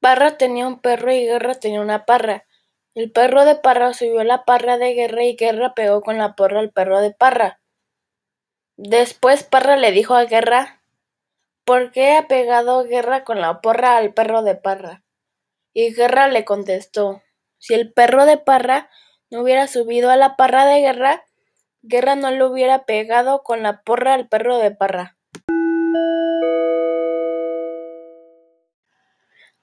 Parra tenía un perro y Guerra tenía una parra. El perro de Parra subió a la parra de Guerra y Guerra pegó con la porra al perro de Parra. Después Parra le dijo a Guerra, ¿por qué ha pegado Guerra con la porra al perro de Parra? Y Guerra le contestó, si el perro de Parra no hubiera subido a la parra de Guerra, Guerra no le hubiera pegado con la porra al perro de Parra.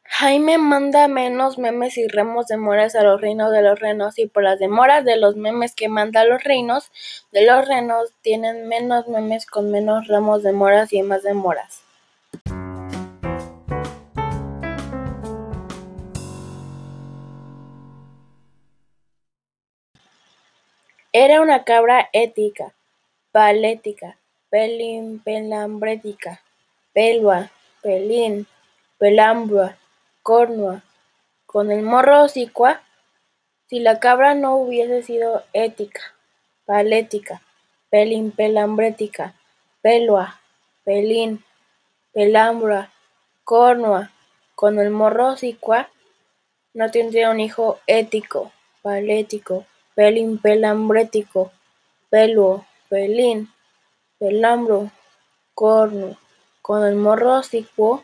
Jaime manda menos memes y remos de moras a los reinos de los renos y por las demoras de los memes que manda a los reinos de los renos tienen menos memes con menos remos de moras y más demoras. Era una cabra ética, palética, pelín, pelambrética, pelua, pelín, pelambra, cornua, con el morro hocicua, si la cabra no hubiese sido ética, palética, pelín, pelambrética, pelua, pelín, pelambra, cornua, con el morro hocicua, no tendría un hijo ético, palético, pelín, pelambrético, peluo, pelín, pelambro, corno, con el morro hocicuo,